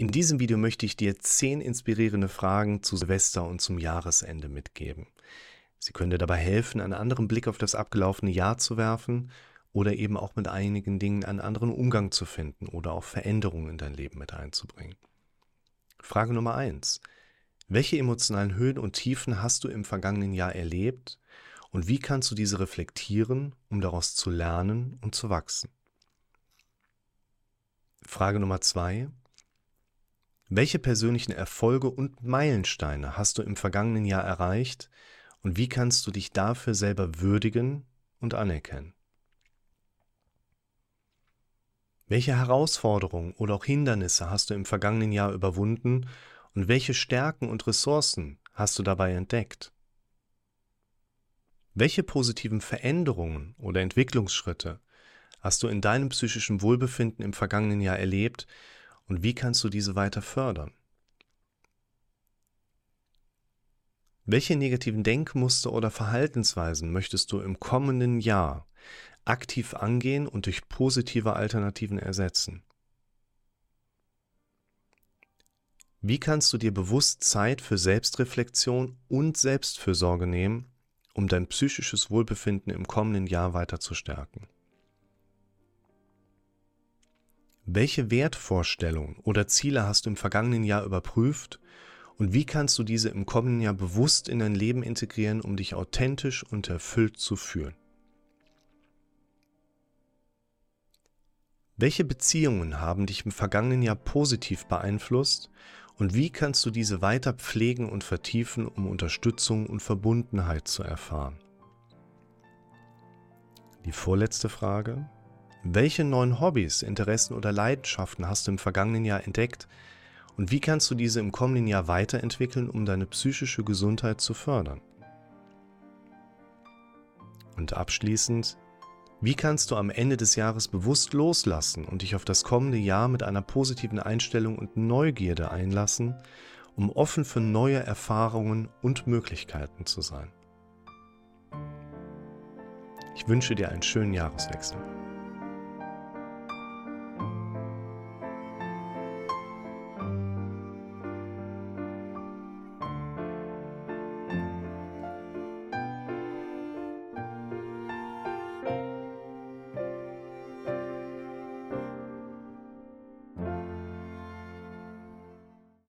In diesem Video möchte ich dir zehn inspirierende Fragen zu Silvester und zum Jahresende mitgeben. Sie können dir dabei helfen, einen anderen Blick auf das abgelaufene Jahr zu werfen oder eben auch mit einigen Dingen einen anderen Umgang zu finden oder auch Veränderungen in dein Leben mit einzubringen. Frage Nummer eins: Welche emotionalen Höhen und Tiefen hast du im vergangenen Jahr erlebt und wie kannst du diese reflektieren, um daraus zu lernen und zu wachsen? Frage Nummer zwei. Welche persönlichen Erfolge und Meilensteine hast du im vergangenen Jahr erreicht und wie kannst du dich dafür selber würdigen und anerkennen? Welche Herausforderungen oder auch Hindernisse hast du im vergangenen Jahr überwunden und welche Stärken und Ressourcen hast du dabei entdeckt? Welche positiven Veränderungen oder Entwicklungsschritte hast du in deinem psychischen Wohlbefinden im vergangenen Jahr erlebt und wie kannst du diese weiter fördern? Welche negativen Denkmuster oder Verhaltensweisen möchtest du im kommenden Jahr aktiv angehen und durch positive Alternativen ersetzen? Wie kannst du dir bewusst Zeit für Selbstreflexion und Selbstfürsorge nehmen, um dein psychisches Wohlbefinden im kommenden Jahr weiter zu stärken? Welche Wertvorstellungen oder Ziele hast du im vergangenen Jahr überprüft und wie kannst du diese im kommenden Jahr bewusst in dein Leben integrieren, um dich authentisch und erfüllt zu fühlen? Welche Beziehungen haben dich im vergangenen Jahr positiv beeinflusst und wie kannst du diese weiter pflegen und vertiefen, um Unterstützung und Verbundenheit zu erfahren? Die vorletzte Frage. Welche neuen Hobbys, Interessen oder Leidenschaften hast du im vergangenen Jahr entdeckt und wie kannst du diese im kommenden Jahr weiterentwickeln, um deine psychische Gesundheit zu fördern? Und abschließend, wie kannst du am Ende des Jahres bewusst loslassen und dich auf das kommende Jahr mit einer positiven Einstellung und Neugierde einlassen, um offen für neue Erfahrungen und Möglichkeiten zu sein? Ich wünsche dir einen schönen Jahreswechsel.